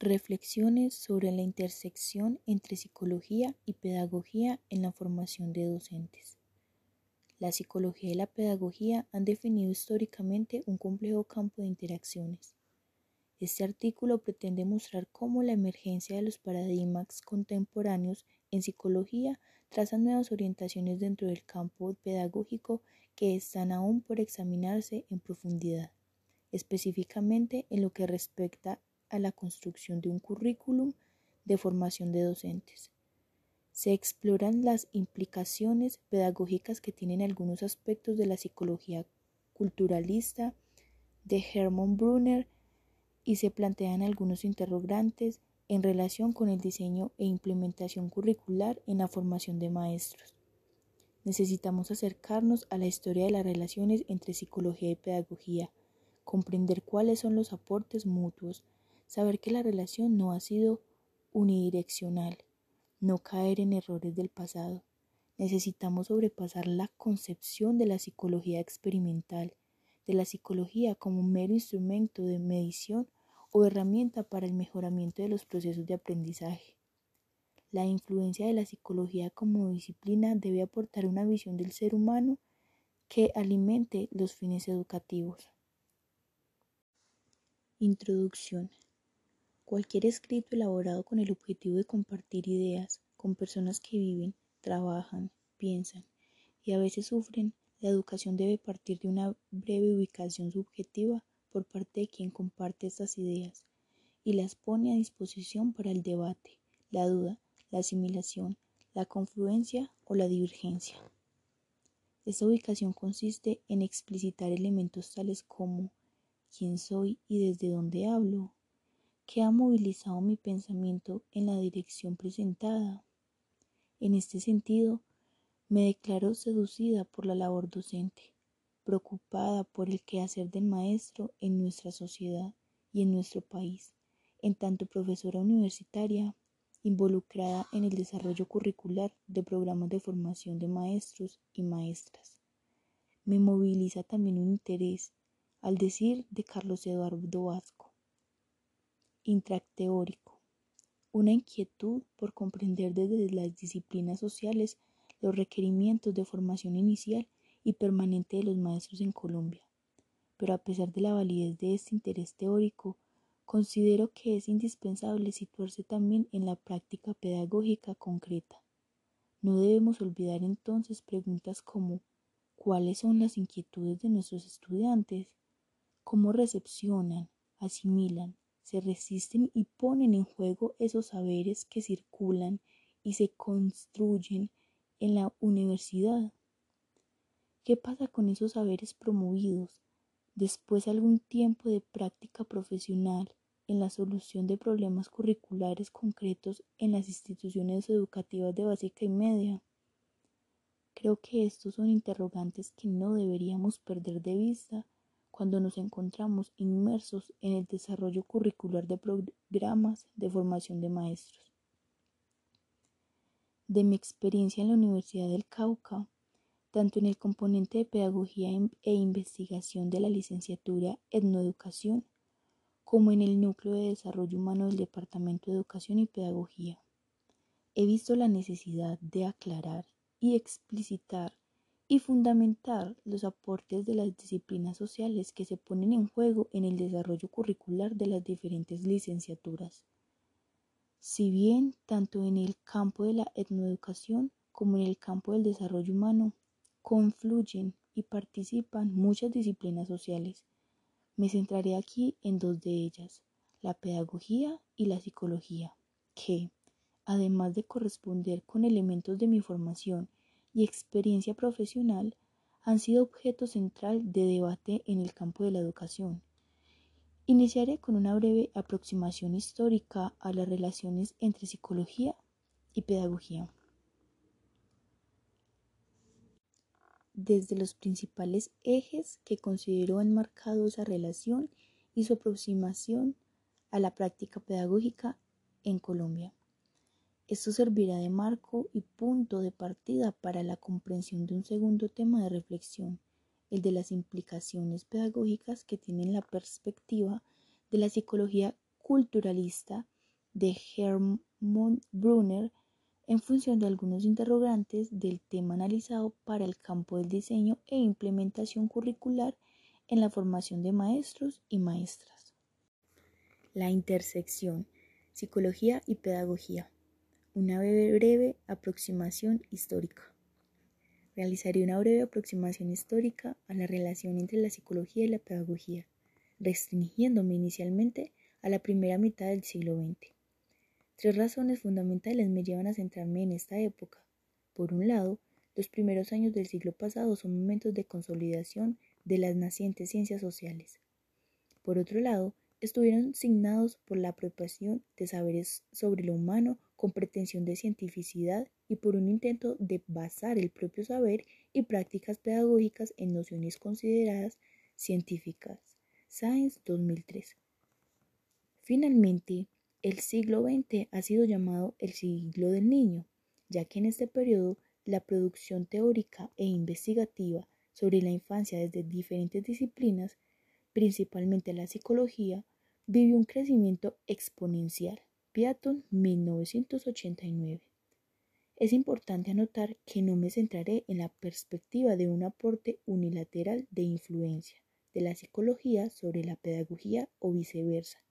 Reflexiones sobre la intersección entre psicología y pedagogía en la formación de docentes. La psicología y la pedagogía han definido históricamente un complejo campo de interacciones. Este artículo pretende mostrar cómo la emergencia de los paradigmas contemporáneos en psicología trazan nuevas orientaciones dentro del campo pedagógico que están aún por examinarse en profundidad, específicamente en lo que respecta a la construcción de un currículum de formación de docentes. Se exploran las implicaciones pedagógicas que tienen algunos aspectos de la psicología culturalista de Hermann Brunner y se plantean algunos interrogantes en relación con el diseño e implementación curricular en la formación de maestros. Necesitamos acercarnos a la historia de las relaciones entre psicología y pedagogía, comprender cuáles son los aportes mutuos, saber que la relación no ha sido unidireccional, no caer en errores del pasado. Necesitamos sobrepasar la concepción de la psicología experimental, de la psicología como un mero instrumento de medición o herramienta para el mejoramiento de los procesos de aprendizaje. La influencia de la psicología como disciplina debe aportar una visión del ser humano que alimente los fines educativos. Introducción. Cualquier escrito elaborado con el objetivo de compartir ideas con personas que viven, trabajan, piensan y a veces sufren, la educación debe partir de una breve ubicación subjetiva por parte de quien comparte estas ideas y las pone a disposición para el debate, la duda, la asimilación, la confluencia o la divergencia. Esta ubicación consiste en explicitar elementos tales como quién soy y desde dónde hablo, qué ha movilizado mi pensamiento en la dirección presentada. En este sentido, me declaro seducida por la labor docente preocupada por el quehacer del maestro en nuestra sociedad y en nuestro país, en tanto profesora universitaria involucrada en el desarrollo curricular de programas de formación de maestros y maestras. Me moviliza también un interés, al decir de Carlos Eduardo Vasco, intracteórico, una inquietud por comprender desde las disciplinas sociales los requerimientos de formación inicial y permanente de los maestros en Colombia. Pero a pesar de la validez de este interés teórico, considero que es indispensable situarse también en la práctica pedagógica concreta. No debemos olvidar entonces preguntas como ¿cuáles son las inquietudes de nuestros estudiantes? ¿Cómo recepcionan, asimilan, se resisten y ponen en juego esos saberes que circulan y se construyen en la universidad? ¿Qué pasa con esos saberes promovidos después de algún tiempo de práctica profesional en la solución de problemas curriculares concretos en las instituciones educativas de básica y media? Creo que estos son interrogantes que no deberíamos perder de vista cuando nos encontramos inmersos en el desarrollo curricular de programas de formación de maestros. De mi experiencia en la Universidad del Cauca, tanto en el componente de pedagogía e investigación de la licenciatura Etnoeducación como en el núcleo de desarrollo humano del Departamento de Educación y Pedagogía. He visto la necesidad de aclarar y explicitar y fundamentar los aportes de las disciplinas sociales que se ponen en juego en el desarrollo curricular de las diferentes licenciaturas. Si bien tanto en el campo de la etnoeducación como en el campo del desarrollo humano confluyen y participan muchas disciplinas sociales. Me centraré aquí en dos de ellas, la pedagogía y la psicología, que, además de corresponder con elementos de mi formación y experiencia profesional, han sido objeto central de debate en el campo de la educación. Iniciaré con una breve aproximación histórica a las relaciones entre psicología y pedagogía. desde los principales ejes que consideró han marcado esa relación y su aproximación a la práctica pedagógica en Colombia. Esto servirá de marco y punto de partida para la comprensión de un segundo tema de reflexión, el de las implicaciones pedagógicas que tienen la perspectiva de la psicología culturalista de Hermann Brunner en función de algunos interrogantes del tema analizado para el campo del diseño e implementación curricular en la formación de maestros y maestras. La intersección, psicología y pedagogía. Una breve aproximación histórica. Realizaré una breve aproximación histórica a la relación entre la psicología y la pedagogía, restringiéndome inicialmente a la primera mitad del siglo XX. Tres razones fundamentales me llevan a centrarme en esta época. Por un lado, los primeros años del siglo pasado son momentos de consolidación de las nacientes ciencias sociales. Por otro lado, estuvieron signados por la apropiación de saberes sobre lo humano con pretensión de cientificidad y por un intento de basar el propio saber y prácticas pedagógicas en nociones consideradas científicas. Science 2003. Finalmente, el siglo XX ha sido llamado el siglo del niño, ya que en este periodo la producción teórica e investigativa sobre la infancia desde diferentes disciplinas, principalmente la psicología, vivió un crecimiento exponencial. Piaton 1989. Es importante anotar que no me centraré en la perspectiva de un aporte unilateral de influencia de la psicología sobre la pedagogía o viceversa,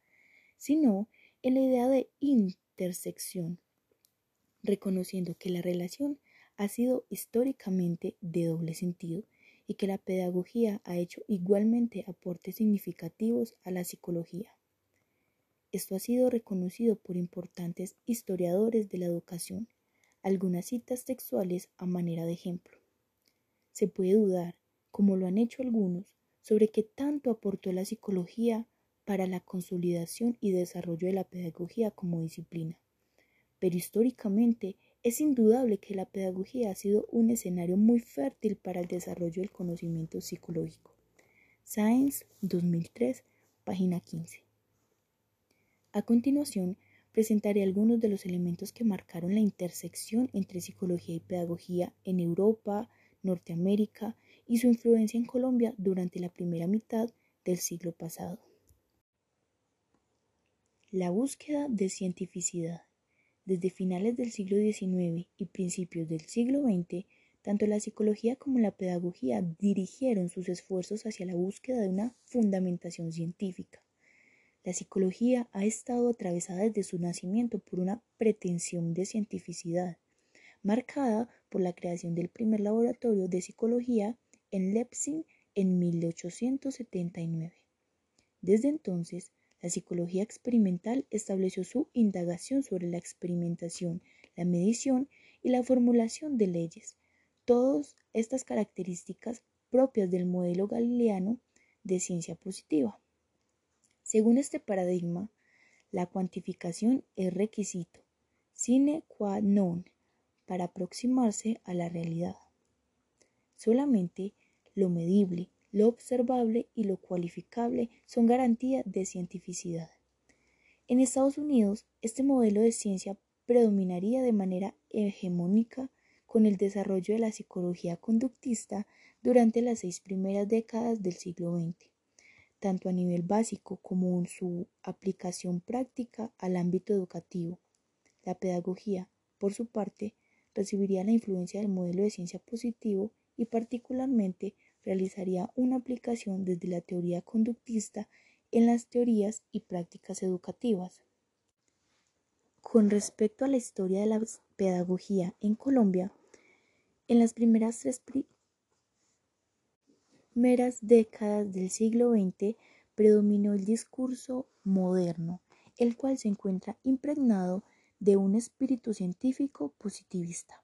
sino en la idea de intersección, reconociendo que la relación ha sido históricamente de doble sentido y que la pedagogía ha hecho igualmente aportes significativos a la psicología. Esto ha sido reconocido por importantes historiadores de la educación, algunas citas textuales a manera de ejemplo. Se puede dudar, como lo han hecho algunos, sobre qué tanto aportó la psicología para la consolidación y desarrollo de la pedagogía como disciplina. Pero históricamente es indudable que la pedagogía ha sido un escenario muy fértil para el desarrollo del conocimiento psicológico. Science 2003, página 15. A continuación, presentaré algunos de los elementos que marcaron la intersección entre psicología y pedagogía en Europa, Norteamérica y su influencia en Colombia durante la primera mitad del siglo pasado. La búsqueda de cientificidad. Desde finales del siglo XIX y principios del siglo XX, tanto la psicología como la pedagogía dirigieron sus esfuerzos hacia la búsqueda de una fundamentación científica. La psicología ha estado atravesada desde su nacimiento por una pretensión de cientificidad, marcada por la creación del primer laboratorio de psicología en Leipzig en 1879. Desde entonces, la psicología experimental estableció su indagación sobre la experimentación, la medición y la formulación de leyes, todas estas características propias del modelo galileano de ciencia positiva. Según este paradigma, la cuantificación es requisito sine qua non para aproximarse a la realidad. Solamente lo medible, lo observable y lo cualificable son garantía de cientificidad. En Estados Unidos, este modelo de ciencia predominaría de manera hegemónica con el desarrollo de la psicología conductista durante las seis primeras décadas del siglo XX, tanto a nivel básico como en su aplicación práctica al ámbito educativo. La pedagogía, por su parte, recibiría la influencia del modelo de ciencia positivo y particularmente realizaría una aplicación desde la teoría conductista en las teorías y prácticas educativas. Con respecto a la historia de la pedagogía en Colombia, en las primeras tres primeras décadas del siglo XX predominó el discurso moderno, el cual se encuentra impregnado de un espíritu científico positivista.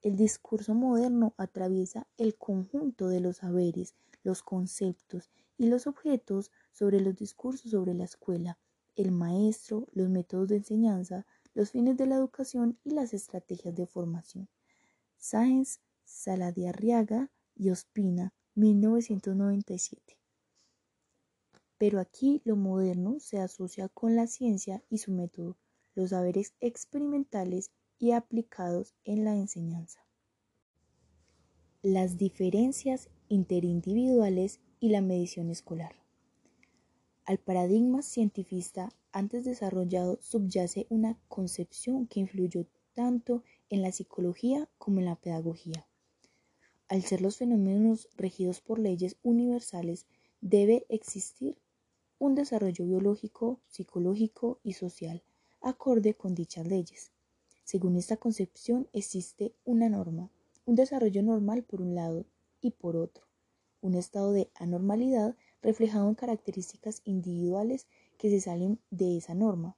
El discurso moderno atraviesa el conjunto de los saberes, los conceptos y los objetos sobre los discursos sobre la escuela, el maestro, los métodos de enseñanza, los fines de la educación y las estrategias de formación. Sáenz, Saladiarriaga y Ospina, 1997. Pero aquí lo moderno se asocia con la ciencia y su método, los saberes experimentales y aplicados en la enseñanza. Las diferencias interindividuales y la medición escolar. Al paradigma cientifista antes desarrollado subyace una concepción que influyó tanto en la psicología como en la pedagogía. Al ser los fenómenos regidos por leyes universales, debe existir un desarrollo biológico, psicológico y social acorde con dichas leyes. Según esta concepción existe una norma, un desarrollo normal por un lado y por otro, un estado de anormalidad reflejado en características individuales que se salen de esa norma.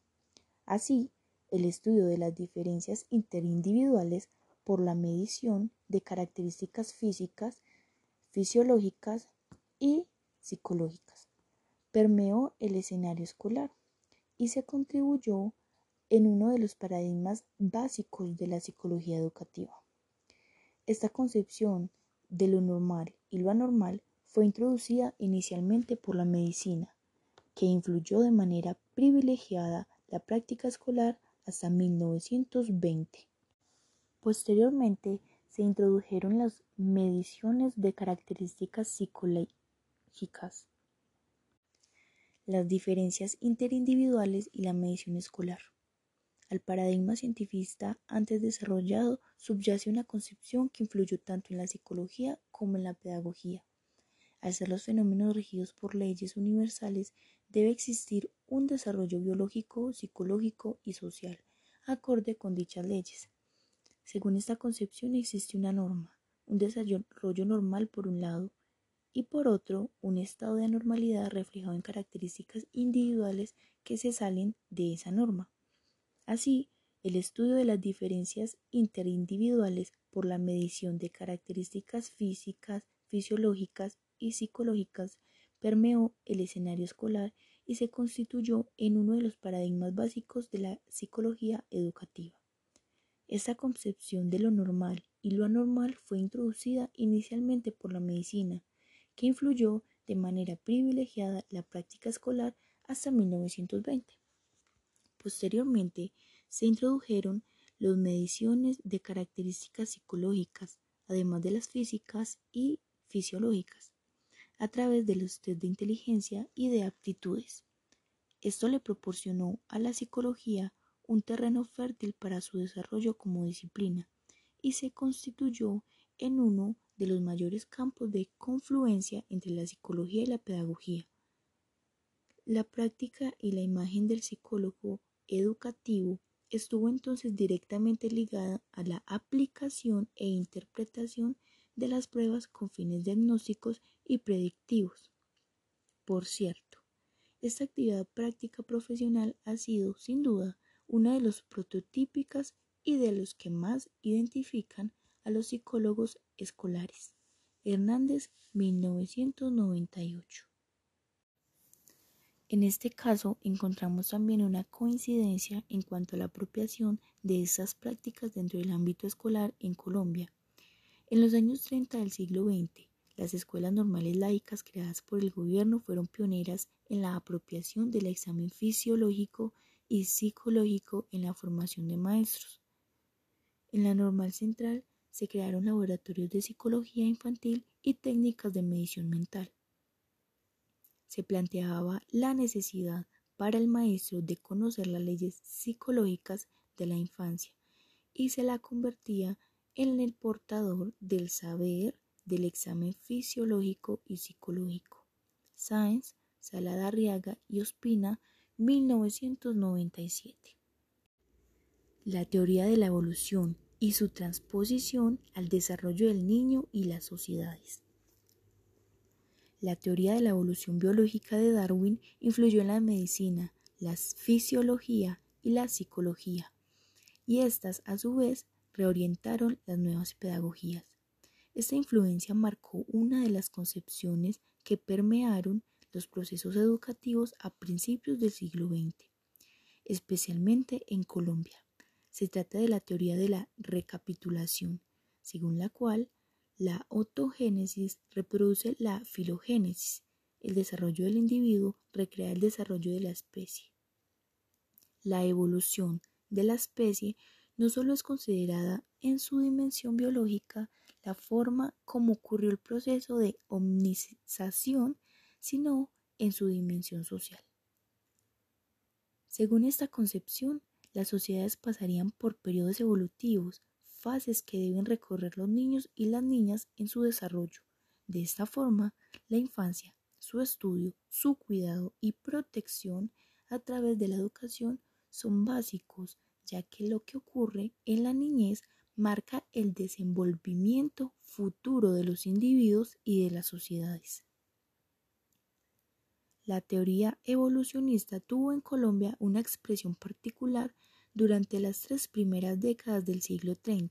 Así, el estudio de las diferencias interindividuales por la medición de características físicas, fisiológicas y psicológicas permeó el escenario escolar y se contribuyó en uno de los paradigmas básicos de la psicología educativa. Esta concepción de lo normal y lo anormal fue introducida inicialmente por la medicina, que influyó de manera privilegiada la práctica escolar hasta 1920. Posteriormente se introdujeron las mediciones de características psicológicas, las diferencias interindividuales y la medición escolar. Al paradigma cientifista antes desarrollado subyace una concepción que influyó tanto en la psicología como en la pedagogía. Al ser los fenómenos regidos por leyes universales, debe existir un desarrollo biológico, psicológico y social, acorde con dichas leyes. Según esta concepción existe una norma, un desarrollo normal por un lado, y por otro, un estado de anormalidad reflejado en características individuales que se salen de esa norma. Así, el estudio de las diferencias interindividuales por la medición de características físicas, fisiológicas y psicológicas permeó el escenario escolar y se constituyó en uno de los paradigmas básicos de la psicología educativa. Esta concepción de lo normal y lo anormal fue introducida inicialmente por la medicina, que influyó de manera privilegiada la práctica escolar hasta 1920. Posteriormente, se introdujeron las mediciones de características psicológicas, además de las físicas y fisiológicas, a través de los test de inteligencia y de aptitudes. Esto le proporcionó a la psicología un terreno fértil para su desarrollo como disciplina y se constituyó en uno de los mayores campos de confluencia entre la psicología y la pedagogía. La práctica y la imagen del psicólogo educativo estuvo entonces directamente ligada a la aplicación e interpretación de las pruebas con fines diagnósticos y predictivos. Por cierto, esta actividad práctica profesional ha sido, sin duda, una de los prototípicas y de los que más identifican a los psicólogos escolares. Hernández, 1998. En este caso encontramos también una coincidencia en cuanto a la apropiación de estas prácticas dentro del ámbito escolar en Colombia. En los años 30 del siglo XX, las escuelas normales laicas creadas por el gobierno fueron pioneras en la apropiación del examen fisiológico y psicológico en la formación de maestros. En la normal central se crearon laboratorios de psicología infantil y técnicas de medición mental. Se planteaba la necesidad para el maestro de conocer las leyes psicológicas de la infancia y se la convertía en el portador del saber del examen fisiológico y psicológico. Sáenz, Salada Arriaga y Ospina 1997. La teoría de la evolución y su transposición al desarrollo del niño y las sociedades. La teoría de la evolución biológica de Darwin influyó en la medicina, la fisiología y la psicología, y éstas a su vez reorientaron las nuevas pedagogías. Esta influencia marcó una de las concepciones que permearon los procesos educativos a principios del siglo XX, especialmente en Colombia. Se trata de la teoría de la recapitulación, según la cual la autogénesis reproduce la filogénesis, el desarrollo del individuo recrea el desarrollo de la especie. La evolución de la especie no solo es considerada en su dimensión biológica la forma como ocurrió el proceso de omnización sino en su dimensión social. Según esta concepción, las sociedades pasarían por periodos evolutivos, fases que deben recorrer los niños y las niñas en su desarrollo. De esta forma, la infancia, su estudio, su cuidado y protección a través de la educación son básicos, ya que lo que ocurre en la niñez marca el desenvolvimiento futuro de los individuos y de las sociedades. La teoría evolucionista tuvo en Colombia una expresión particular durante las tres primeras décadas del siglo XX.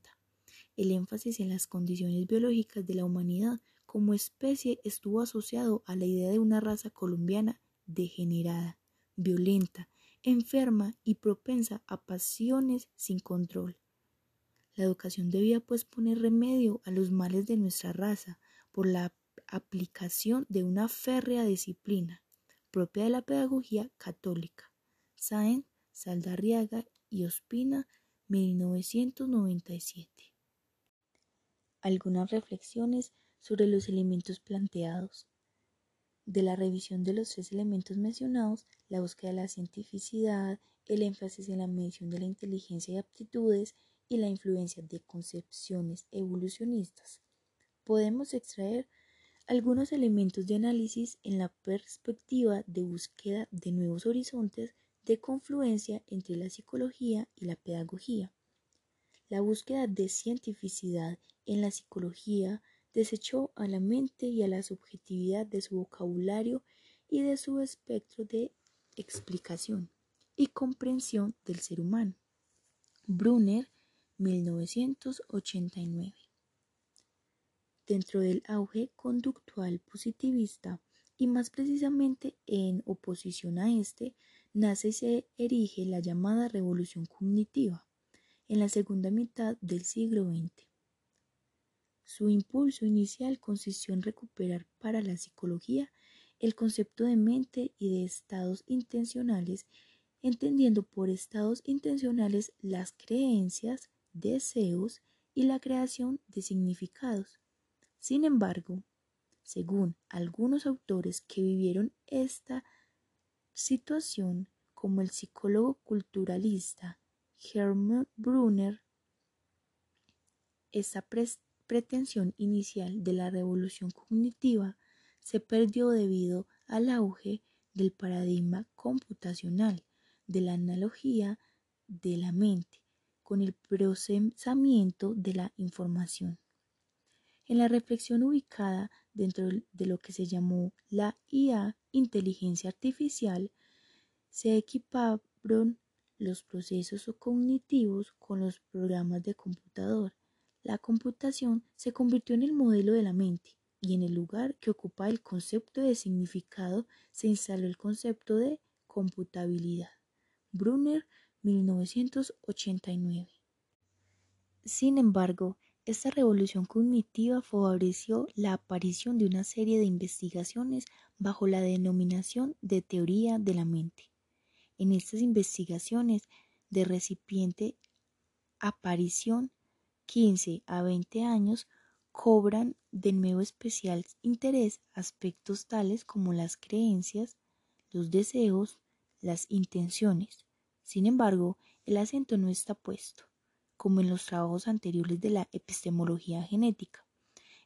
El énfasis en las condiciones biológicas de la humanidad como especie estuvo asociado a la idea de una raza colombiana degenerada, violenta, enferma y propensa a pasiones sin control. La educación debía pues poner remedio a los males de nuestra raza por la aplicación de una férrea disciplina, propia de la pedagogía católica. Sáenz, Saldarriaga y Ospina, 1997. Algunas reflexiones sobre los elementos planteados. De la revisión de los tres elementos mencionados, la búsqueda de la cientificidad, el énfasis en la medición de la inteligencia y aptitudes y la influencia de concepciones evolucionistas, podemos extraer algunos elementos de análisis en la perspectiva de búsqueda de nuevos horizontes de confluencia entre la psicología y la pedagogía. La búsqueda de cientificidad en la psicología desechó a la mente y a la subjetividad de su vocabulario y de su espectro de explicación y comprensión del ser humano. Brunner, 1989 dentro del auge conductual positivista y más precisamente en oposición a este, nace y se erige la llamada revolución cognitiva en la segunda mitad del siglo XX. Su impulso inicial consistió en recuperar para la psicología el concepto de mente y de estados intencionales, entendiendo por estados intencionales las creencias, deseos y la creación de significados. Sin embargo, según algunos autores que vivieron esta situación, como el psicólogo culturalista Hermann Brunner, esta pretensión inicial de la revolución cognitiva se perdió debido al auge del paradigma computacional, de la analogía de la mente, con el procesamiento de la información. En la reflexión ubicada dentro de lo que se llamó la IA, inteligencia artificial, se equiparon los procesos cognitivos con los programas de computador. La computación se convirtió en el modelo de la mente y en el lugar que ocupa el concepto de significado se instaló el concepto de computabilidad. Brunner, 1989. Sin embargo, esta revolución cognitiva favoreció la aparición de una serie de investigaciones bajo la denominación de teoría de la mente. En estas investigaciones de recipiente aparición 15 a 20 años cobran de nuevo especial interés aspectos tales como las creencias, los deseos, las intenciones. Sin embargo, el acento no está puesto como en los trabajos anteriores de la epistemología genética,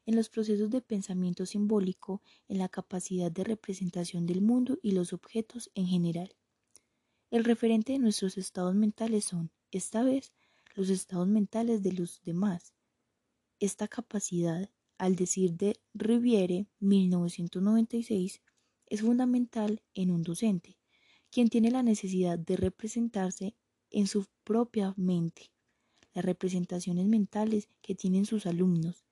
en los procesos de pensamiento simbólico, en la capacidad de representación del mundo y los objetos en general. El referente de nuestros estados mentales son, esta vez, los estados mentales de los demás. Esta capacidad, al decir de Riviere 1996, es fundamental en un docente, quien tiene la necesidad de representarse en su propia mente las representaciones mentales que tienen sus alumnos.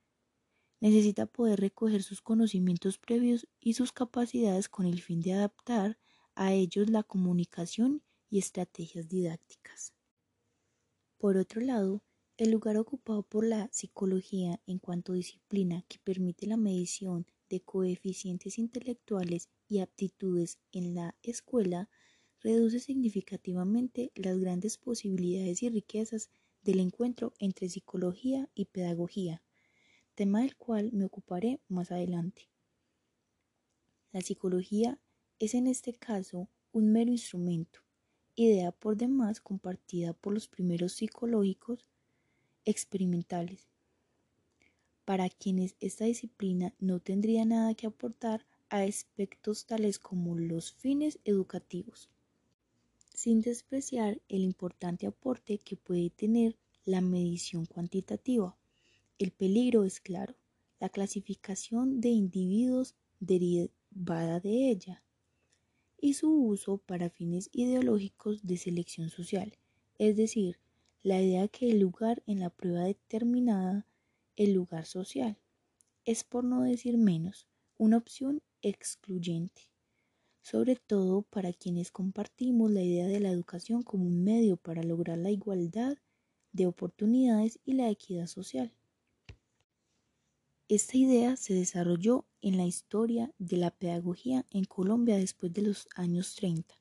Necesita poder recoger sus conocimientos previos y sus capacidades con el fin de adaptar a ellos la comunicación y estrategias didácticas. Por otro lado, el lugar ocupado por la psicología en cuanto a disciplina que permite la medición de coeficientes intelectuales y aptitudes en la escuela reduce significativamente las grandes posibilidades y riquezas del encuentro entre psicología y pedagogía, tema del cual me ocuparé más adelante. La psicología es en este caso un mero instrumento, idea por demás compartida por los primeros psicológicos experimentales, para quienes esta disciplina no tendría nada que aportar a aspectos tales como los fines educativos, sin despreciar el importante aporte que puede tener la medición cuantitativa. El peligro es claro, la clasificación de individuos derivada de ella y su uso para fines ideológicos de selección social, es decir, la idea que el lugar en la prueba determinada, el lugar social, es por no decir menos, una opción excluyente, sobre todo para quienes compartimos la idea de la educación como un medio para lograr la igualdad de oportunidades y la equidad social. Esta idea se desarrolló en la historia de la pedagogía en Colombia después de los años 30,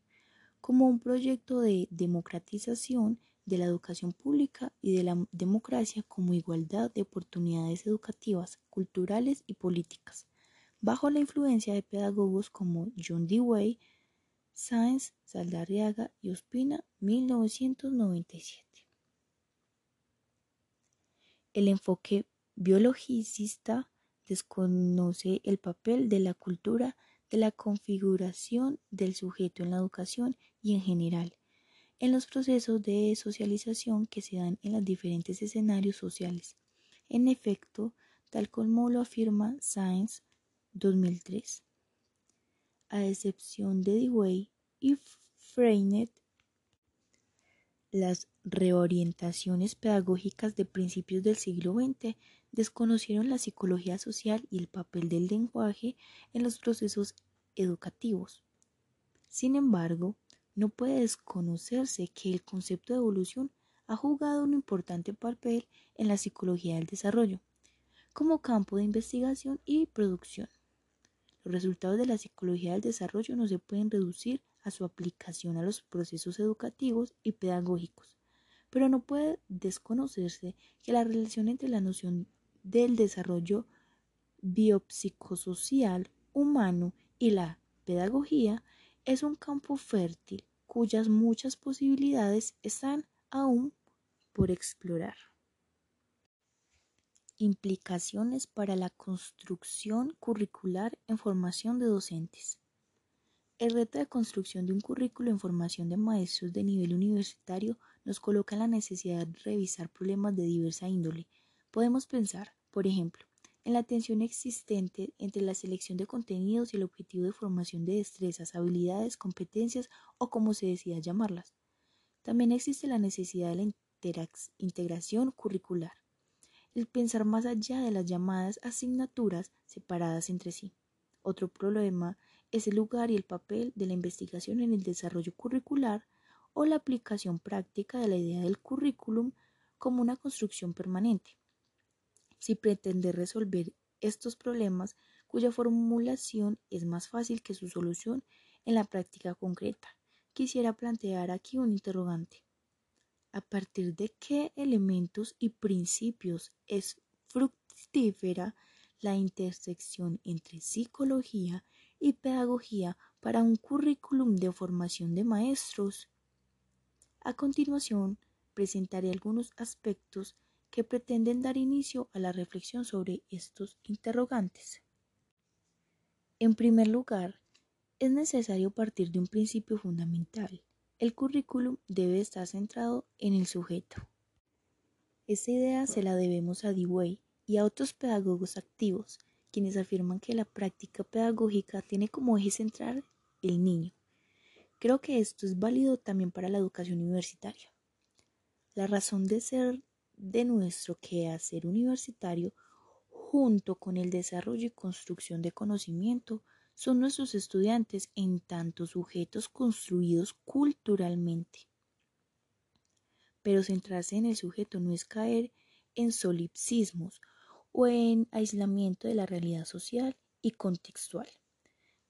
como un proyecto de democratización de la educación pública y de la democracia como igualdad de oportunidades educativas, culturales y políticas, bajo la influencia de pedagogos como John Dewey, Sáenz, Saldarriaga y Ospina, 1997. El enfoque biologicista desconoce el papel de la cultura de la configuración del sujeto en la educación y en general en los procesos de socialización que se dan en los diferentes escenarios sociales. En efecto, tal como lo afirma Science 2003. A excepción de Dewey y Freinet, las reorientaciones pedagógicas de principios del siglo XX desconocieron la psicología social y el papel del lenguaje en los procesos educativos. Sin embargo, no puede desconocerse que el concepto de evolución ha jugado un importante papel en la psicología del desarrollo, como campo de investigación y producción. Los resultados de la psicología del desarrollo no se pueden reducir a su aplicación a los procesos educativos y pedagógicos, pero no puede desconocerse que la relación entre la noción del desarrollo biopsicosocial humano y la pedagogía es un campo fértil cuyas muchas posibilidades están aún por explorar. Implicaciones para la construcción curricular en formación de docentes. El reto de construcción de un currículo en formación de maestros de nivel universitario nos coloca en la necesidad de revisar problemas de diversa índole. Podemos pensar, por ejemplo, en la tensión existente entre la selección de contenidos y el objetivo de formación de destrezas, habilidades, competencias o como se decida llamarlas. También existe la necesidad de la integración curricular, el pensar más allá de las llamadas asignaturas separadas entre sí. Otro problema es el lugar y el papel de la investigación en el desarrollo curricular o la aplicación práctica de la idea del currículum como una construcción permanente. Si pretende resolver estos problemas cuya formulación es más fácil que su solución en la práctica concreta, quisiera plantear aquí un interrogante. ¿A partir de qué elementos y principios es fructífera la intersección entre psicología y pedagogía para un currículum de formación de maestros. A continuación, presentaré algunos aspectos que pretenden dar inicio a la reflexión sobre estos interrogantes. En primer lugar, es necesario partir de un principio fundamental. El currículum debe estar centrado en el sujeto. Esta idea se la debemos a Dewey y a otros pedagogos activos, quienes afirman que la práctica pedagógica tiene como eje central el niño. Creo que esto es válido también para la educación universitaria. La razón de ser de nuestro quehacer universitario, junto con el desarrollo y construcción de conocimiento, son nuestros estudiantes en tanto sujetos construidos culturalmente. Pero centrarse en el sujeto no es caer en solipsismos o en aislamiento de la realidad social y contextual.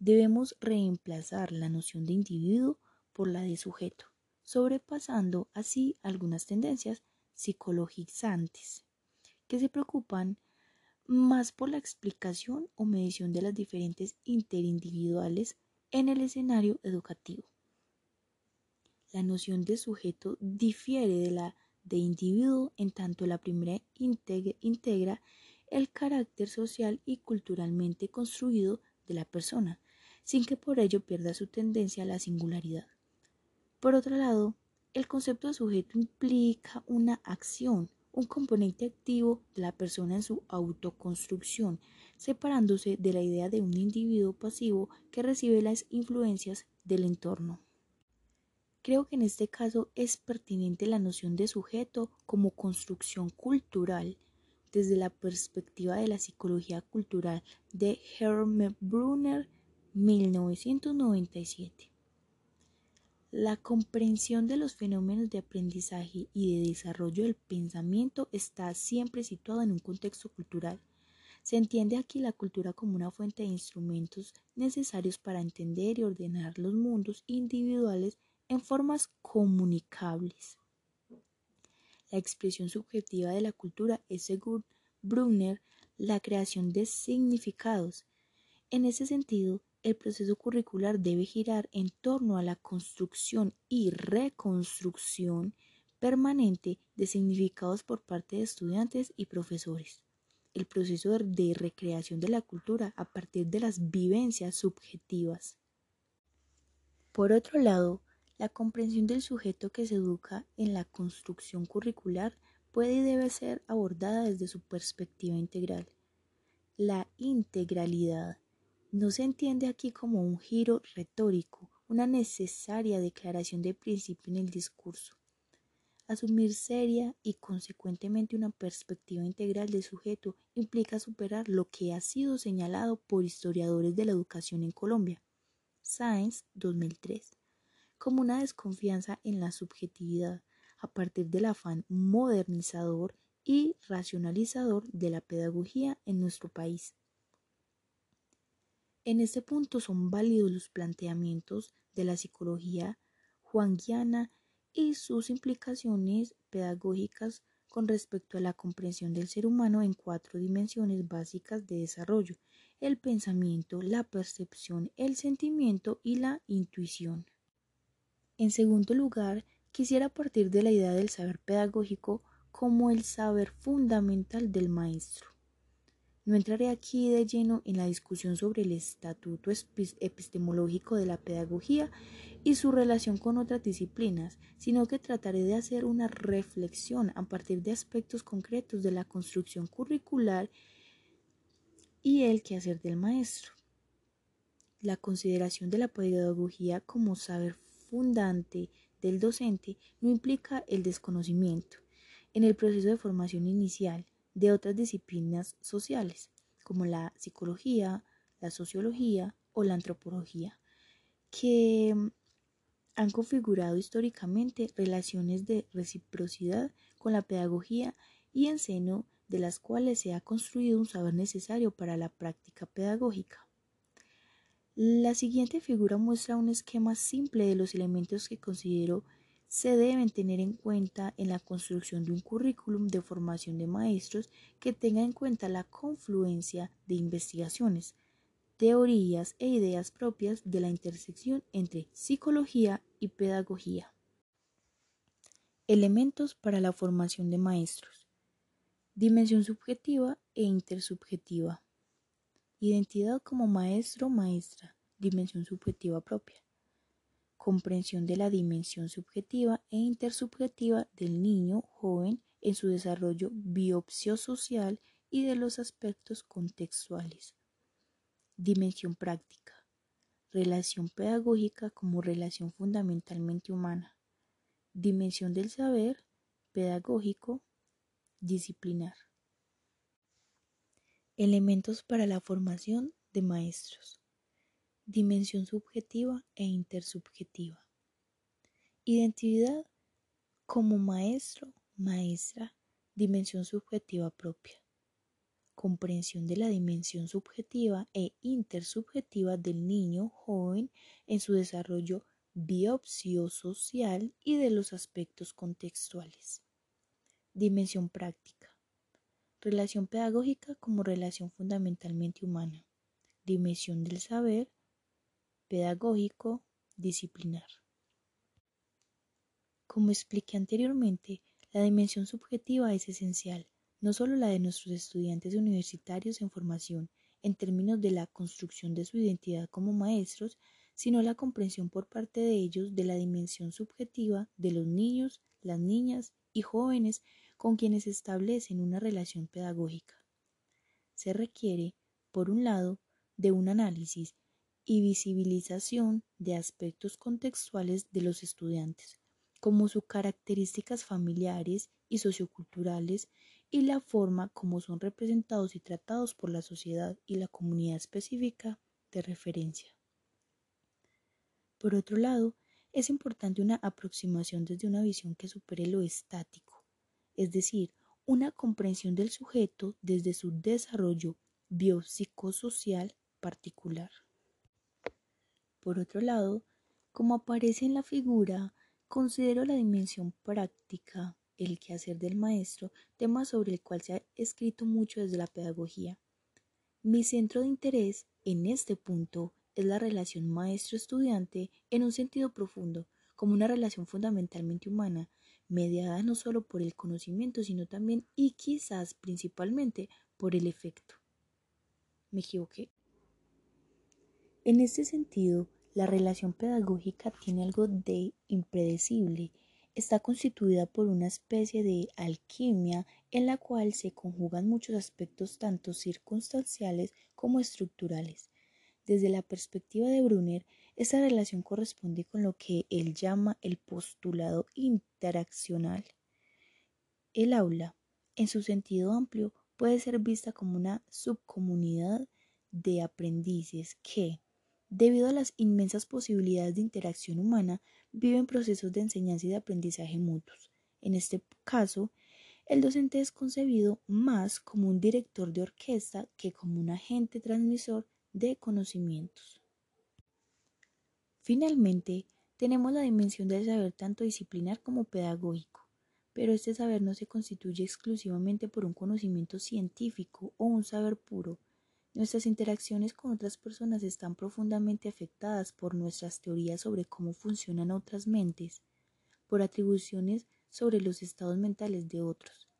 Debemos reemplazar la noción de individuo por la de sujeto, sobrepasando así algunas tendencias psicologizantes que se preocupan más por la explicación o medición de las diferentes interindividuales en el escenario educativo. La noción de sujeto difiere de la de individuo en tanto la primera integra el carácter social y culturalmente construido de la persona, sin que por ello pierda su tendencia a la singularidad. Por otro lado, el concepto de sujeto implica una acción, un componente activo de la persona en su autoconstrucción, separándose de la idea de un individuo pasivo que recibe las influencias del entorno. Creo que en este caso es pertinente la noción de sujeto como construcción cultural desde la perspectiva de la psicología cultural de Hermann Brunner 1997. La comprensión de los fenómenos de aprendizaje y de desarrollo del pensamiento está siempre situada en un contexto cultural. Se entiende aquí la cultura como una fuente de instrumentos necesarios para entender y ordenar los mundos individuales en formas comunicables. La expresión subjetiva de la cultura es, según Brunner, la creación de significados. En ese sentido, el proceso curricular debe girar en torno a la construcción y reconstrucción permanente de significados por parte de estudiantes y profesores. El proceso de recreación de la cultura a partir de las vivencias subjetivas. Por otro lado, la comprensión del sujeto que se educa en la construcción curricular puede y debe ser abordada desde su perspectiva integral. La integralidad no se entiende aquí como un giro retórico, una necesaria declaración de principio en el discurso. Asumir seria y consecuentemente una perspectiva integral del sujeto implica superar lo que ha sido señalado por historiadores de la educación en Colombia. Sáenz 2003 como una desconfianza en la subjetividad a partir del afán modernizador y racionalizador de la pedagogía en nuestro país. En este punto son válidos los planteamientos de la psicología juanguiana y sus implicaciones pedagógicas con respecto a la comprensión del ser humano en cuatro dimensiones básicas de desarrollo, el pensamiento, la percepción, el sentimiento y la intuición. En segundo lugar, quisiera partir de la idea del saber pedagógico como el saber fundamental del maestro. No entraré aquí de lleno en la discusión sobre el estatuto epistemológico de la pedagogía y su relación con otras disciplinas, sino que trataré de hacer una reflexión a partir de aspectos concretos de la construcción curricular y el quehacer del maestro. La consideración de la pedagogía como saber fundante del docente no implica el desconocimiento en el proceso de formación inicial de otras disciplinas sociales, como la psicología, la sociología o la antropología, que han configurado históricamente relaciones de reciprocidad con la pedagogía y en seno de las cuales se ha construido un saber necesario para la práctica pedagógica. La siguiente figura muestra un esquema simple de los elementos que considero se deben tener en cuenta en la construcción de un currículum de formación de maestros que tenga en cuenta la confluencia de investigaciones, teorías e ideas propias de la intersección entre psicología y pedagogía. Elementos para la formación de maestros. Dimensión subjetiva e intersubjetiva. Identidad como maestro maestra, dimensión subjetiva propia. Comprensión de la dimensión subjetiva e intersubjetiva del niño joven en su desarrollo biopsiosocial y de los aspectos contextuales. Dimensión práctica. Relación pedagógica como relación fundamentalmente humana. Dimensión del saber pedagógico disciplinar. Elementos para la formación de maestros. Dimensión subjetiva e intersubjetiva. Identidad como maestro, maestra, dimensión subjetiva propia. Comprensión de la dimensión subjetiva e intersubjetiva del niño joven en su desarrollo biopsiosocial y de los aspectos contextuales. Dimensión práctica Relación pedagógica como relación fundamentalmente humana. Dimensión del saber pedagógico disciplinar. Como expliqué anteriormente, la dimensión subjetiva es esencial, no solo la de nuestros estudiantes universitarios en formación, en términos de la construcción de su identidad como maestros, sino la comprensión por parte de ellos de la dimensión subjetiva de los niños, las niñas y jóvenes con quienes establecen una relación pedagógica. Se requiere, por un lado, de un análisis y visibilización de aspectos contextuales de los estudiantes, como sus características familiares y socioculturales y la forma como son representados y tratados por la sociedad y la comunidad específica de referencia. Por otro lado, es importante una aproximación desde una visión que supere lo estático, es decir, una comprensión del sujeto desde su desarrollo biopsicosocial particular. Por otro lado, como aparece en la figura, considero la dimensión práctica el quehacer del maestro, tema sobre el cual se ha escrito mucho desde la pedagogía. Mi centro de interés en este punto es la relación maestro-estudiante en un sentido profundo, como una relación fundamentalmente humana, mediada no solo por el conocimiento, sino también y quizás principalmente por el efecto. ¿Me equivoqué? En este sentido, la relación pedagógica tiene algo de impredecible está constituida por una especie de alquimia en la cual se conjugan muchos aspectos tanto circunstanciales como estructurales. Desde la perspectiva de Brunner, esta relación corresponde con lo que él llama el postulado interaccional. El aula, en su sentido amplio, puede ser vista como una subcomunidad de aprendices que, debido a las inmensas posibilidades de interacción humana, viven procesos de enseñanza y de aprendizaje mutuos. En este caso, el docente es concebido más como un director de orquesta que como un agente transmisor de conocimientos. Finalmente, tenemos la dimensión del saber tanto disciplinar como pedagógico, pero este saber no se constituye exclusivamente por un conocimiento científico o un saber puro, Nuestras interacciones con otras personas están profundamente afectadas por nuestras teorías sobre cómo funcionan otras mentes, por atribuciones sobre los estados mentales de otros.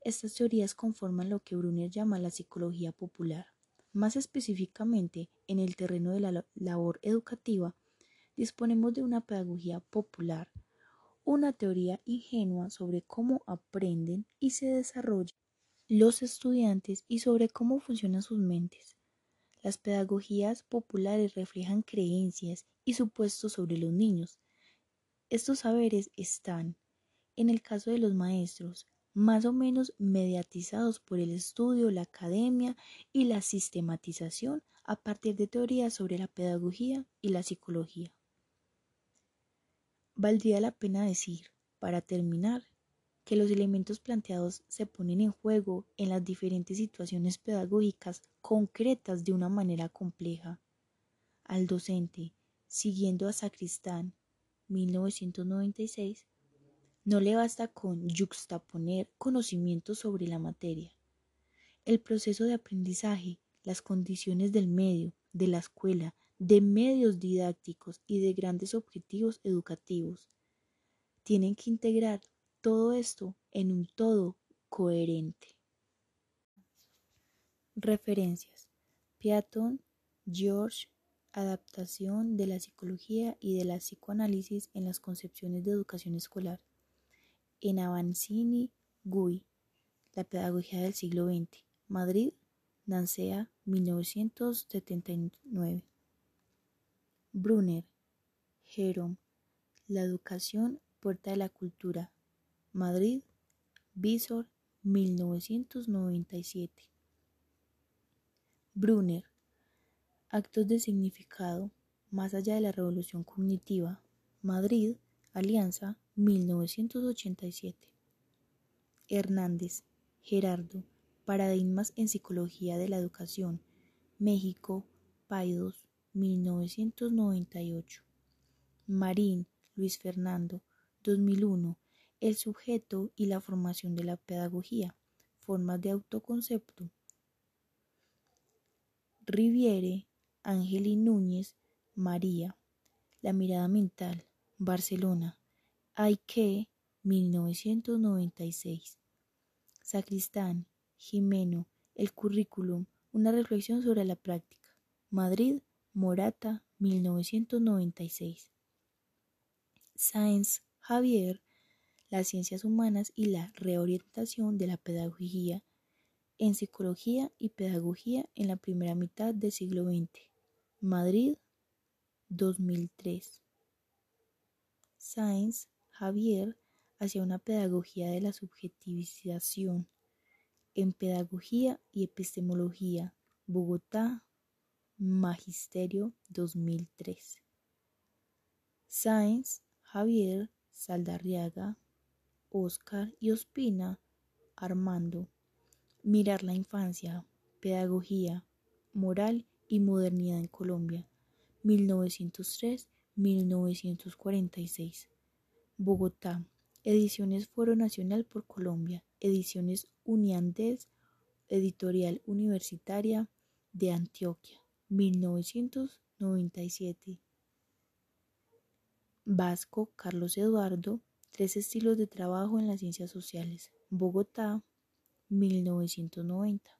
Estas teorías conforman lo que Brunner llama la psicología popular. Más específicamente, en el terreno de la labor educativa, disponemos de una pedagogía popular, una teoría ingenua sobre cómo aprenden y se desarrollan los estudiantes y sobre cómo funcionan sus mentes. Las pedagogías populares reflejan creencias y supuestos sobre los niños. Estos saberes están, en el caso de los maestros, más o menos mediatizados por el estudio, la academia y la sistematización a partir de teorías sobre la pedagogía y la psicología. Valdría la pena decir, para terminar, que los elementos planteados se ponen en juego en las diferentes situaciones pedagógicas concretas de una manera compleja. Al docente, siguiendo a Sacristán, 1996, no le basta con yuxtaponer conocimientos sobre la materia. El proceso de aprendizaje, las condiciones del medio, de la escuela, de medios didácticos y de grandes objetivos educativos tienen que integrar todo esto en un todo coherente. Referencias. Piaton, George, Adaptación de la psicología y de la psicoanálisis en las concepciones de educación escolar. En Avancini, Gui, La pedagogía del siglo XX. Madrid, Nancea, 1979. Brunner, Jerome, La educación, puerta de la cultura, Madrid, Visor, 1997. Brunner, Actos de significado, más allá de la revolución cognitiva, Madrid, Alianza, 1987. Hernández, Gerardo, Paradigmas en Psicología de la Educación, México, Paidos, 1998. Marín, Luis Fernando, 2001, el sujeto y la formación de la pedagogía, formas de autoconcepto. Riviere, Ángel y Núñez, María. La mirada mental. Barcelona. Aike, 1996. Sacristán. Jimeno. El currículum. Una reflexión sobre la práctica. Madrid. Morata, 1996. Sáenz Javier. Las ciencias humanas y la reorientación de la pedagogía en psicología y pedagogía en la primera mitad del siglo XX. Madrid, 2003. Sáenz Javier hacia una pedagogía de la subjetivización en pedagogía y epistemología, Bogotá, Magisterio 2003. Sáenz Javier Saldarriaga, Oscar y Ospina, Armando. Mirar la infancia, pedagogía, moral y modernidad en Colombia, 1903-1946. Bogotá, Ediciones Foro Nacional por Colombia, Ediciones Uniandes, Editorial Universitaria de Antioquia, 1997. Vasco Carlos Eduardo, Tres estilos de trabajo en las ciencias sociales, Bogotá, 1990.